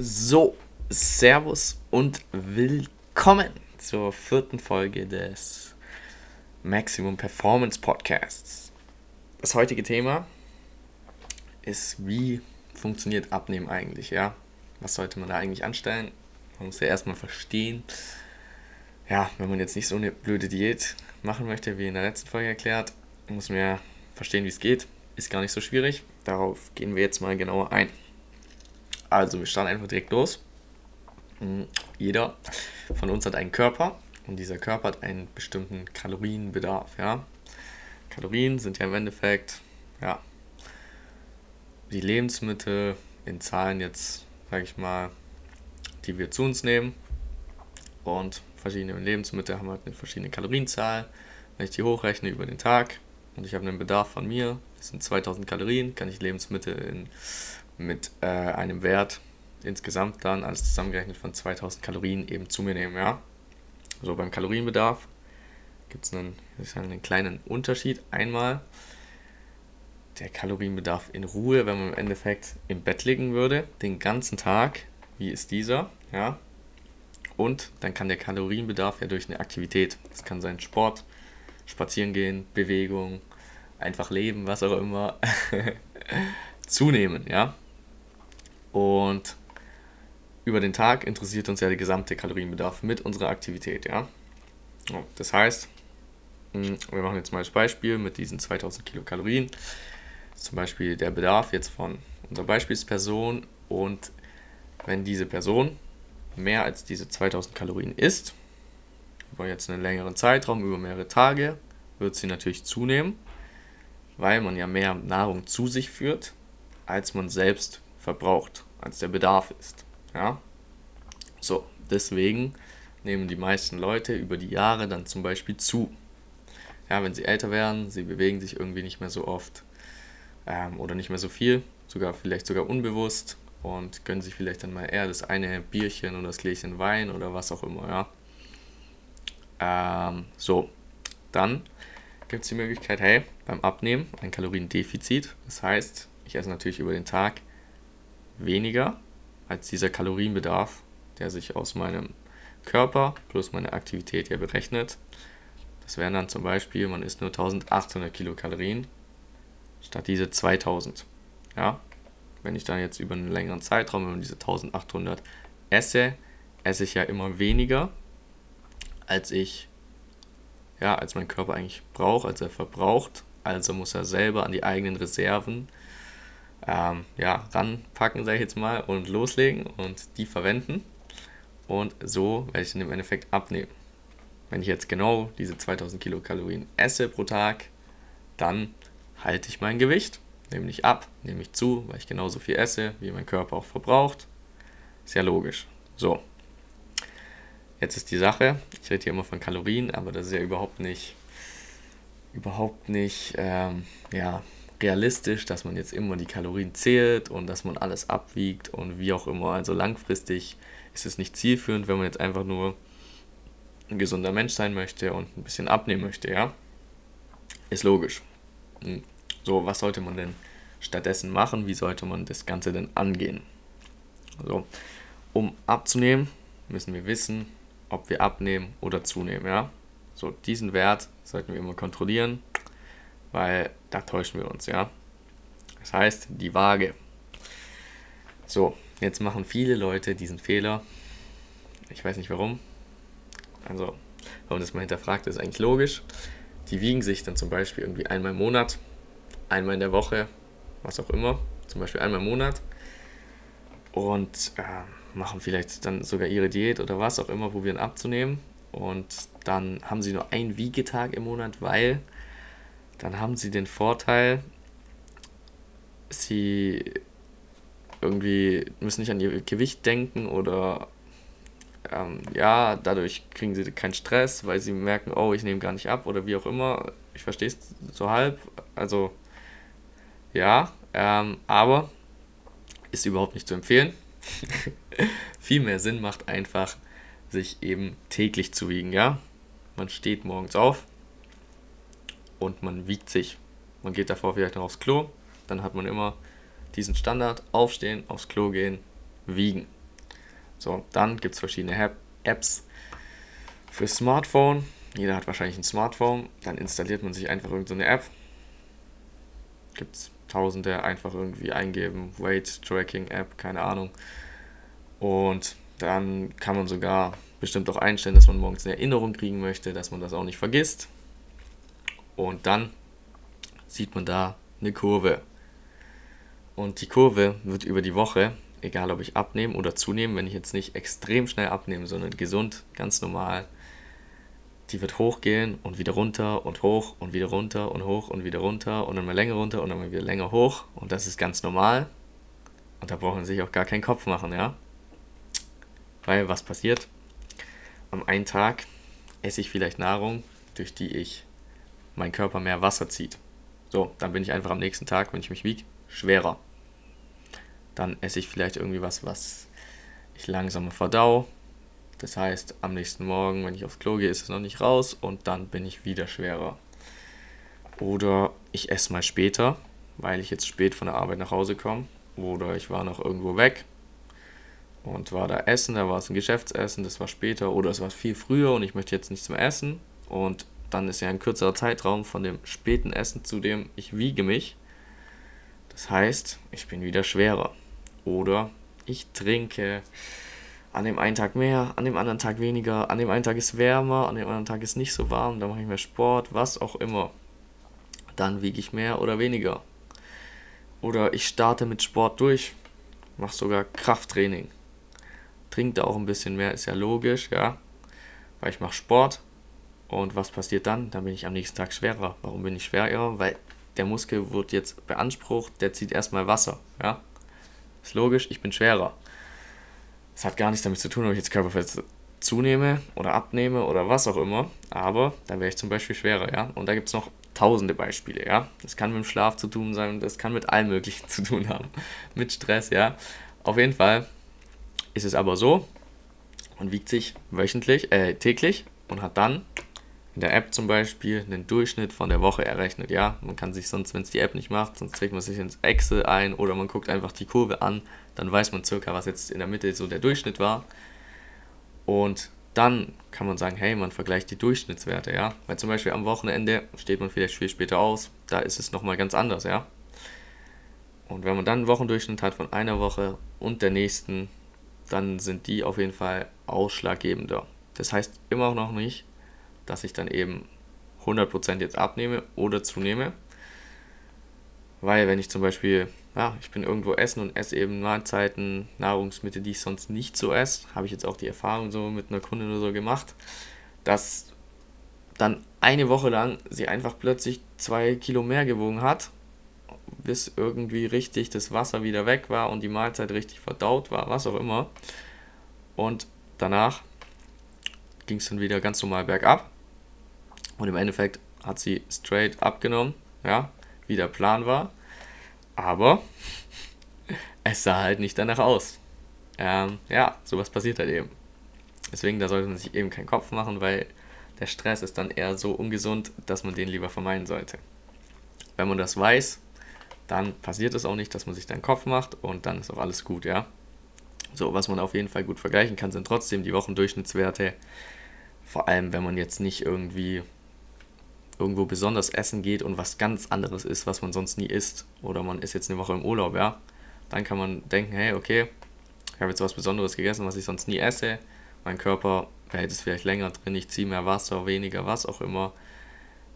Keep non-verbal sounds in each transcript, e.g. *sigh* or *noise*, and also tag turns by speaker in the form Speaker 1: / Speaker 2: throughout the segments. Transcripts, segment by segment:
Speaker 1: So, Servus und willkommen zur vierten Folge des Maximum Performance Podcasts. Das heutige Thema ist, wie funktioniert Abnehmen eigentlich, ja? Was sollte man da eigentlich anstellen? Man muss ja erstmal verstehen, ja, wenn man jetzt nicht so eine blöde Diät machen möchte, wie in der letzten Folge erklärt, muss man ja verstehen, wie es geht. Ist gar nicht so schwierig. Darauf gehen wir jetzt mal genauer ein. Also, wir starten einfach direkt los. Hm, jeder von uns hat einen Körper und dieser Körper hat einen bestimmten Kalorienbedarf. Ja? Kalorien sind ja im Endeffekt ja, die Lebensmittel in Zahlen jetzt, sage ich mal, die wir zu uns nehmen. Und verschiedene Lebensmittel haben halt eine verschiedene Kalorienzahl. Wenn ich die hochrechne über den Tag und ich habe einen Bedarf von mir, das sind 2000 Kalorien, kann ich Lebensmittel in mit äh, einem Wert insgesamt dann alles zusammengerechnet von 2000 Kalorien eben zu mir nehmen. Ja? So beim Kalorienbedarf gibt es einen, einen kleinen Unterschied. Einmal der Kalorienbedarf in Ruhe, wenn man im Endeffekt im Bett liegen würde, den ganzen Tag, wie ist dieser? Ja? Und dann kann der Kalorienbedarf ja durch eine Aktivität, das kann sein Sport, Spazieren gehen, Bewegung, einfach leben, was auch immer, *laughs* zunehmen, ja. Und über den Tag interessiert uns ja der gesamte Kalorienbedarf mit unserer Aktivität, ja. Das heißt, hm, wir machen jetzt mal das Beispiel mit diesen 2000 Kilokalorien. Zum Beispiel der Bedarf jetzt von unserer Beispielsperson und wenn diese Person mehr als diese 2000 Kalorien isst, über jetzt einen längeren Zeitraum, über mehrere Tage, wird sie natürlich zunehmen, weil man ja mehr Nahrung zu sich führt, als man selbst verbraucht, als der Bedarf ist. Ja? So, deswegen nehmen die meisten Leute über die Jahre dann zum Beispiel zu. Ja, wenn sie älter werden, sie bewegen sich irgendwie nicht mehr so oft ähm, oder nicht mehr so viel, sogar vielleicht sogar unbewusst und gönnen sich vielleicht dann mal eher das eine Bierchen oder das Gläschen Wein oder was auch immer, ja. Ähm, so, dann gibt es die Möglichkeit, hey, beim Abnehmen ein Kaloriendefizit. Das heißt, ich esse natürlich über den Tag weniger als dieser Kalorienbedarf, der sich aus meinem Körper plus meine Aktivität ja berechnet. Das wären dann zum Beispiel, man isst nur 1800 Kilokalorien statt diese 2000. Ja, wenn ich dann jetzt über einen längeren Zeitraum, wenn diese 1800 esse, esse ich ja immer weniger, als ich, ja, als mein Körper eigentlich braucht, als er verbraucht. Also muss er selber an die eigenen Reserven ähm, ja, ranpacken, sage ich jetzt mal, und loslegen und die verwenden. Und so werde ich dann im Endeffekt abnehmen. Wenn ich jetzt genau diese 2000 Kilokalorien esse pro Tag, dann halte ich mein Gewicht nehme nicht ab, nehme ich zu, weil ich genauso viel esse, wie mein Körper auch verbraucht. Ist ja logisch. So. Jetzt ist die Sache, ich rede hier immer von Kalorien, aber das ist ja überhaupt nicht, überhaupt nicht, ähm, ja, realistisch, dass man jetzt immer die Kalorien zählt und dass man alles abwiegt und wie auch immer. Also langfristig ist es nicht zielführend, wenn man jetzt einfach nur ein gesunder Mensch sein möchte und ein bisschen abnehmen möchte, ja. Ist logisch. Hm. So, was sollte man denn stattdessen machen? Wie sollte man das Ganze denn angehen? Also, um abzunehmen, müssen wir wissen, ob wir abnehmen oder zunehmen, ja? So, diesen Wert sollten wir immer kontrollieren, weil da täuschen wir uns, ja? Das heißt, die Waage. So, jetzt machen viele Leute diesen Fehler. Ich weiß nicht warum. Also, wenn man das mal hinterfragt, ist eigentlich logisch. Die wiegen sich dann zum Beispiel irgendwie einmal im Monat einmal in der Woche, was auch immer, zum Beispiel einmal im Monat und äh, machen vielleicht dann sogar ihre Diät oder was auch immer, probieren abzunehmen und dann haben sie nur einen Wiegetag im Monat, weil dann haben sie den Vorteil, sie irgendwie müssen nicht an ihr Gewicht denken oder ähm, ja, dadurch kriegen sie keinen Stress, weil sie merken, oh, ich nehme gar nicht ab oder wie auch immer. Ich verstehe es so halb. Also ja, ähm, aber ist überhaupt nicht zu empfehlen. *laughs* Viel mehr Sinn macht einfach, sich eben täglich zu wiegen, ja. Man steht morgens auf und man wiegt sich. Man geht davor vielleicht noch aufs Klo, dann hat man immer diesen Standard, aufstehen, aufs Klo gehen, wiegen. So, dann gibt es verschiedene Apps für Smartphone. Jeder hat wahrscheinlich ein Smartphone. Dann installiert man sich einfach irgendeine so App. Gibt es tausende, einfach irgendwie eingeben. Weight Tracking App, keine Ahnung. Und dann kann man sogar bestimmt auch einstellen, dass man morgens eine Erinnerung kriegen möchte, dass man das auch nicht vergisst. Und dann sieht man da eine Kurve. Und die Kurve wird über die Woche, egal ob ich abnehme oder zunehme, wenn ich jetzt nicht extrem schnell abnehme, sondern gesund, ganz normal, die wird hochgehen und wieder runter und hoch und wieder runter und hoch und wieder runter und dann mal länger runter und dann wieder länger hoch. Und das ist ganz normal. Und da braucht man sich auch gar keinen Kopf machen, ja. Weil was passiert? Am einen Tag esse ich vielleicht Nahrung, durch die ich mein Körper mehr Wasser zieht. So, dann bin ich einfach am nächsten Tag, wenn ich mich wiege, schwerer. Dann esse ich vielleicht irgendwie was, was ich langsamer verdau. Das heißt, am nächsten Morgen, wenn ich aufs Klo gehe, ist es noch nicht raus und dann bin ich wieder schwerer. Oder ich esse mal später, weil ich jetzt spät von der Arbeit nach Hause komme. Oder ich war noch irgendwo weg und war da essen, da war es ein Geschäftsessen, das war später. Oder es war viel früher und ich möchte jetzt nichts mehr essen. Und dann ist ja ein kürzerer Zeitraum von dem späten Essen zu dem ich wiege mich. Das heißt, ich bin wieder schwerer. Oder ich trinke an dem einen Tag mehr, an dem anderen Tag weniger, an dem einen Tag ist wärmer, an dem anderen Tag ist nicht so warm, dann mache ich mehr Sport, was auch immer. Dann wiege ich mehr oder weniger. Oder ich starte mit Sport durch, mache sogar Krafttraining. Trinke da auch ein bisschen mehr, ist ja logisch, ja. Weil ich mache Sport, und was passiert dann? Dann bin ich am nächsten Tag schwerer. Warum bin ich schwerer? Weil der Muskel wird jetzt beansprucht, der zieht erstmal Wasser. Ja? Ist logisch, ich bin schwerer. Das hat gar nichts damit zu tun, ob ich jetzt Körperfett zunehme oder abnehme oder was auch immer. Aber dann wäre ich zum Beispiel schwerer, ja. Und da gibt es noch tausende Beispiele, ja. Das kann mit dem Schlaf zu tun sein, das kann mit allem Möglichen zu tun haben. *laughs* mit Stress, ja. Auf jeden Fall ist es aber so, man wiegt sich wöchentlich, äh, täglich und hat dann in der App zum Beispiel einen Durchschnitt von der Woche errechnet. Ja, man kann sich sonst, wenn es die App nicht macht, sonst trägt man sich ins Excel ein oder man guckt einfach die Kurve an, dann weiß man circa, was jetzt in der Mitte so der Durchschnitt war. Und dann kann man sagen, hey, man vergleicht die Durchschnittswerte, ja. Weil zum Beispiel am Wochenende steht man vielleicht viel später aus, da ist es nochmal ganz anders, ja. Und wenn man dann einen Wochendurchschnitt hat von einer Woche und der nächsten, dann sind die auf jeden Fall ausschlaggebender. Das heißt immer noch nicht, dass ich dann eben 100% jetzt abnehme oder zunehme. Weil wenn ich zum Beispiel, ja, ich bin irgendwo essen und esse eben Mahlzeiten, Nahrungsmittel, die ich sonst nicht so esse, habe ich jetzt auch die Erfahrung so mit einer Kundin oder so gemacht, dass dann eine Woche lang sie einfach plötzlich zwei Kilo mehr gewogen hat, bis irgendwie richtig das Wasser wieder weg war und die Mahlzeit richtig verdaut war, was auch immer. Und danach ging es dann wieder ganz normal bergab. Und im Endeffekt hat sie straight abgenommen, ja, wie der Plan war. Aber *laughs* es sah halt nicht danach aus. Ähm, ja, sowas passiert halt eben. Deswegen, da sollte man sich eben keinen Kopf machen, weil der Stress ist dann eher so ungesund, dass man den lieber vermeiden sollte. Wenn man das weiß, dann passiert es auch nicht, dass man sich den Kopf macht und dann ist auch alles gut, ja. So, was man auf jeden Fall gut vergleichen kann, sind trotzdem die Wochendurchschnittswerte. Vor allem, wenn man jetzt nicht irgendwie irgendwo besonders essen geht und was ganz anderes ist, was man sonst nie isst, oder man ist jetzt eine Woche im Urlaub, ja, dann kann man denken, hey, okay, ich habe jetzt was Besonderes gegessen, was ich sonst nie esse, mein Körper behält es vielleicht länger drin, ich ziehe mehr Wasser, weniger, was auch immer.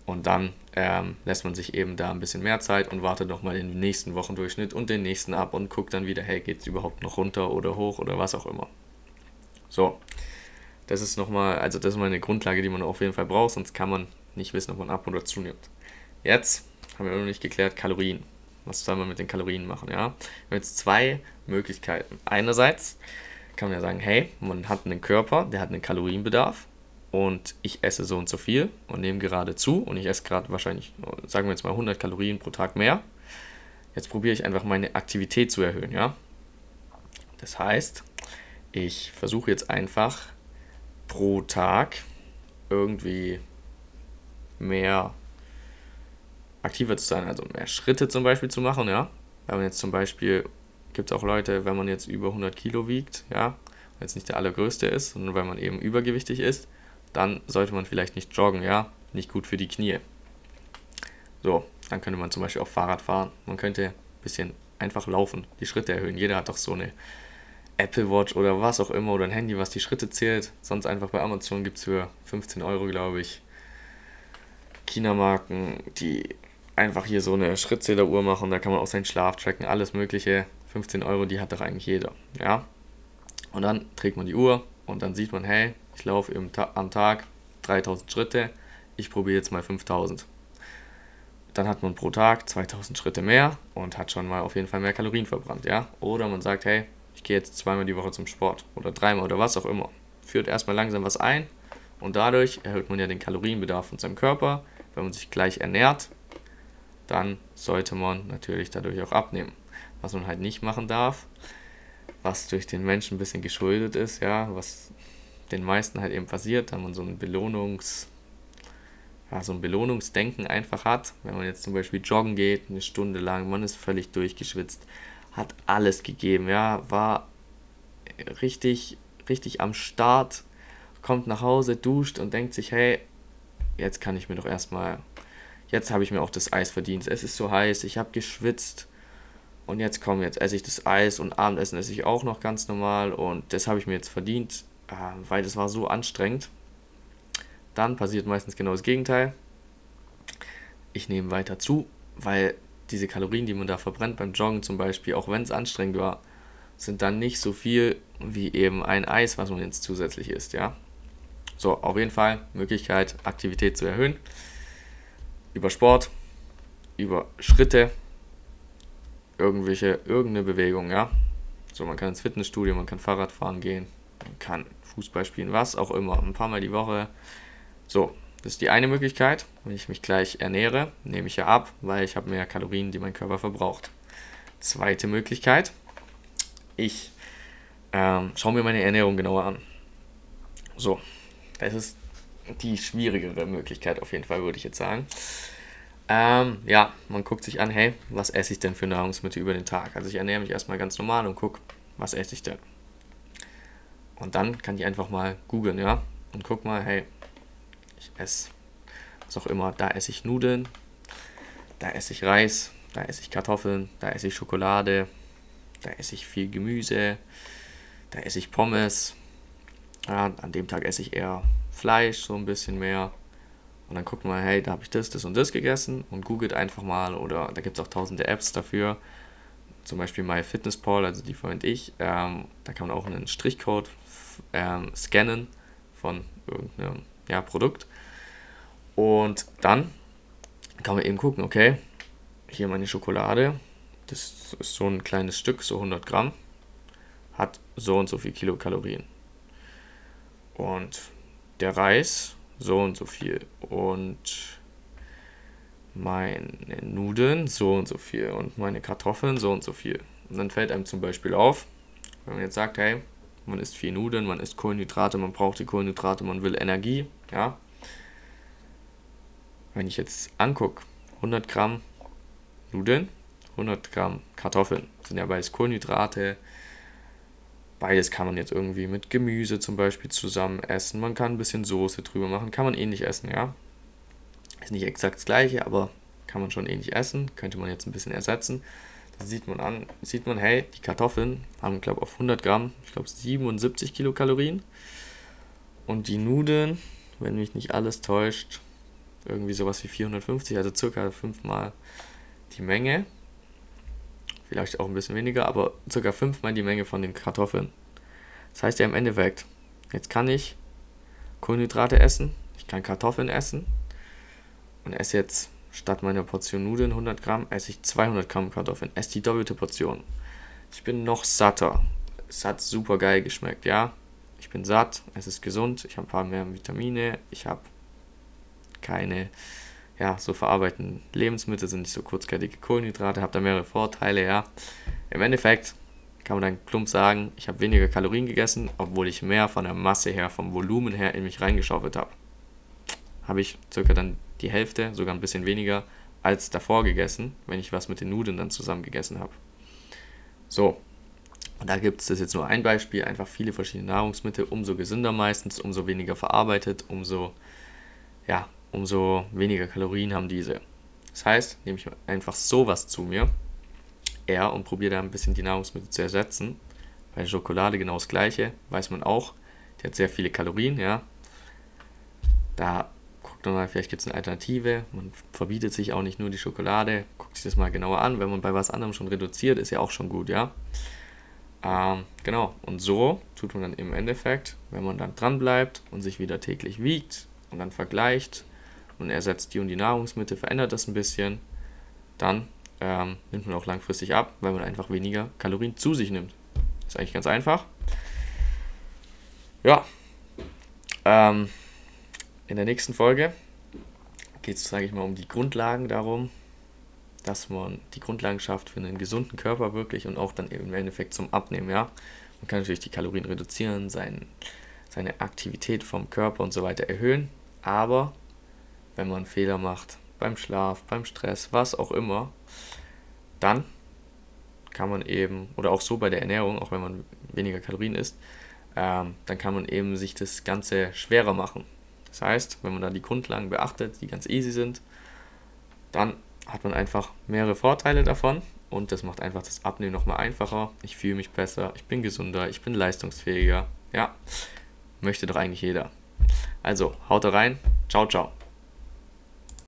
Speaker 1: Und dann ähm, lässt man sich eben da ein bisschen mehr Zeit und wartet nochmal den nächsten Wochendurchschnitt und den nächsten ab und guckt dann wieder, hey, geht es überhaupt noch runter oder hoch oder was auch immer. So, das ist nochmal, also das ist mal eine Grundlage, die man auf jeden Fall braucht, sonst kann man nicht wissen, ob man ab oder zunimmt. Jetzt haben wir noch nicht geklärt, Kalorien. Was soll man mit den Kalorien machen? Ja? Wir haben jetzt zwei Möglichkeiten. Einerseits kann man ja sagen, hey, man hat einen Körper, der hat einen Kalorienbedarf und ich esse so und so viel und nehme gerade zu und ich esse gerade wahrscheinlich, sagen wir jetzt mal 100 Kalorien pro Tag mehr. Jetzt probiere ich einfach meine Aktivität zu erhöhen, ja. Das heißt, ich versuche jetzt einfach pro Tag irgendwie mehr aktiver zu sein, also mehr Schritte zum Beispiel zu machen, ja. Wenn man jetzt zum Beispiel, gibt es auch Leute, wenn man jetzt über 100 Kilo wiegt, ja, es nicht der allergrößte ist, sondern weil man eben übergewichtig ist, dann sollte man vielleicht nicht joggen, ja, nicht gut für die Knie. So, dann könnte man zum Beispiel auch Fahrrad fahren. Man könnte ein bisschen einfach laufen, die Schritte erhöhen. Jeder hat doch so eine Apple Watch oder was auch immer oder ein Handy, was die Schritte zählt. Sonst einfach bei Amazon gibt es für 15 Euro, glaube ich, China-Marken, die einfach hier so eine Schrittzähleruhr machen. Da kann man auch seinen Schlaf tracken, alles Mögliche. 15 Euro, die hat doch eigentlich jeder. Ja. Und dann trägt man die Uhr und dann sieht man, hey, ich laufe am Tag 3000 Schritte, ich probiere jetzt mal 5000. Dann hat man pro Tag 2000 Schritte mehr und hat schon mal auf jeden Fall mehr Kalorien verbrannt, ja. Oder man sagt, hey, ich gehe jetzt zweimal die Woche zum Sport oder dreimal oder was auch immer. Führt erstmal langsam was ein und dadurch erhöht man ja den Kalorienbedarf von seinem Körper. Wenn man sich gleich ernährt, dann sollte man natürlich dadurch auch abnehmen. Was man halt nicht machen darf, was durch den Menschen ein bisschen geschuldet ist, ja, was den meisten halt eben passiert, da man so ein Belohnungs, ja, so ein Belohnungsdenken einfach hat. Wenn man jetzt zum Beispiel joggen geht, eine Stunde lang, man ist völlig durchgeschwitzt, hat alles gegeben, ja, war richtig, richtig am Start, kommt nach Hause, duscht und denkt sich, hey, jetzt kann ich mir doch erstmal, jetzt habe ich mir auch das Eis verdient. Es ist so heiß, ich habe geschwitzt und jetzt komm, jetzt esse ich das Eis und Abendessen esse ich auch noch ganz normal und das habe ich mir jetzt verdient, äh, weil das war so anstrengend. Dann passiert meistens genau das Gegenteil. Ich nehme weiter zu, weil diese Kalorien, die man da verbrennt beim Joggen zum Beispiel, auch wenn es anstrengend war, sind dann nicht so viel wie eben ein Eis, was man jetzt zusätzlich isst, ja. So, auf jeden Fall Möglichkeit, Aktivität zu erhöhen. Über Sport, über Schritte, irgendwelche, irgendeine Bewegung, ja. So, man kann ins Fitnessstudio, man kann Fahrrad fahren gehen, man kann Fußball spielen, was auch immer, ein paar Mal die Woche. So, das ist die eine Möglichkeit. Wenn ich mich gleich ernähre, nehme ich ja ab, weil ich habe mehr Kalorien, die mein Körper verbraucht. Zweite Möglichkeit, ich ähm, schaue mir meine Ernährung genauer an. So, das ist die schwierigere Möglichkeit auf jeden Fall, würde ich jetzt sagen. Ähm, ja, man guckt sich an, hey, was esse ich denn für Nahrungsmittel über den Tag? Also ich ernähre mich erstmal ganz normal und gucke, was esse ich denn? Und dann kann ich einfach mal googeln, ja, und guck mal, hey, ich esse was auch immer, da esse ich Nudeln, da esse ich Reis, da esse ich Kartoffeln, da esse ich Schokolade, da esse ich viel Gemüse, da esse ich Pommes, ja, an dem Tag esse ich eher Fleisch, so ein bisschen mehr. Und dann guckt man, hey, da habe ich das, das und das gegessen und googelt einfach mal oder da gibt es auch tausende Apps dafür. Zum Beispiel MyFitnessPal, also die verwende ich. Ähm, da kann man auch einen Strichcode ähm, scannen von irgendeinem ja, Produkt. Und dann kann man eben gucken, okay, hier meine Schokolade, das ist so ein kleines Stück, so 100 Gramm, hat so und so viel Kilokalorien. Und der Reis so und so viel. Und meine Nudeln so und so viel. Und meine Kartoffeln so und so viel. Und dann fällt einem zum Beispiel auf, wenn man jetzt sagt, hey, man isst viel Nudeln, man isst Kohlenhydrate, man braucht die Kohlenhydrate, man will Energie, ja. Wenn ich jetzt angucke, 100 Gramm Nudeln, 100 Gramm Kartoffeln, sind ja beides Kohlenhydrate, Beides kann man jetzt irgendwie mit Gemüse zum Beispiel zusammen essen. Man kann ein bisschen Soße drüber machen. Kann man ähnlich essen, ja. Ist nicht exakt das gleiche, aber kann man schon ähnlich essen. Könnte man jetzt ein bisschen ersetzen. Da sieht man an, sieht man, hey, die Kartoffeln haben, glaube ich, auf 100 Gramm, ich glaube, 77 Kilokalorien. Und die Nudeln, wenn mich nicht alles täuscht, irgendwie sowas wie 450, also circa fünfmal die Menge vielleicht auch ein bisschen weniger, aber circa fünfmal die Menge von den Kartoffeln. Das heißt ja im Endeffekt, jetzt kann ich Kohlenhydrate essen, ich kann Kartoffeln essen und esse jetzt statt meiner Portion Nudeln 100 Gramm, esse ich 200 Gramm Kartoffeln, esse die doppelte Portion. Ich bin noch satter. Es hat super geil geschmeckt, ja. Ich bin satt, es ist gesund, ich habe ein paar mehr Vitamine, ich habe keine ja, so verarbeiteten Lebensmittel sind nicht so kurzkettige Kohlenhydrate, habe da mehrere Vorteile, ja. Im Endeffekt kann man dann plump sagen, ich habe weniger Kalorien gegessen, obwohl ich mehr von der Masse her, vom Volumen her in mich reingeschaufelt habe. Habe ich circa dann die Hälfte, sogar ein bisschen weniger, als davor gegessen, wenn ich was mit den Nudeln dann zusammen gegessen habe. So, da gibt es, jetzt nur ein Beispiel, einfach viele verschiedene Nahrungsmittel, umso gesünder meistens, umso weniger verarbeitet, umso, ja, umso weniger Kalorien haben diese. Das heißt, nehme ich einfach sowas zu mir, eher und probiere da ein bisschen die Nahrungsmittel zu ersetzen. Bei Schokolade genau das gleiche, weiß man auch, die hat sehr viele Kalorien, ja. Da guckt man mal, vielleicht gibt es eine Alternative. Man verbietet sich auch nicht nur die Schokolade, guckt sich das mal genauer an. Wenn man bei was anderem schon reduziert, ist ja auch schon gut, ja. Ähm, genau, und so tut man dann im Endeffekt, wenn man dann dran bleibt und sich wieder täglich wiegt und dann vergleicht und ersetzt die und die Nahrungsmittel, verändert das ein bisschen, dann ähm, nimmt man auch langfristig ab, weil man einfach weniger Kalorien zu sich nimmt. Ist eigentlich ganz einfach. Ja. Ähm, in der nächsten Folge geht es, sage ich mal, um die Grundlagen darum, dass man die Grundlagen schafft für einen gesunden Körper wirklich und auch dann im Endeffekt zum Abnehmen, ja. Man kann natürlich die Kalorien reduzieren, sein, seine Aktivität vom Körper und so weiter erhöhen, aber wenn man Fehler macht, beim Schlaf, beim Stress, was auch immer, dann kann man eben, oder auch so bei der Ernährung, auch wenn man weniger Kalorien isst, ähm, dann kann man eben sich das Ganze schwerer machen. Das heißt, wenn man da die Grundlagen beachtet, die ganz easy sind, dann hat man einfach mehrere Vorteile davon und das macht einfach das Abnehmen nochmal einfacher. Ich fühle mich besser, ich bin gesünder, ich bin leistungsfähiger. Ja, möchte doch eigentlich jeder. Also, haut rein. Ciao, ciao.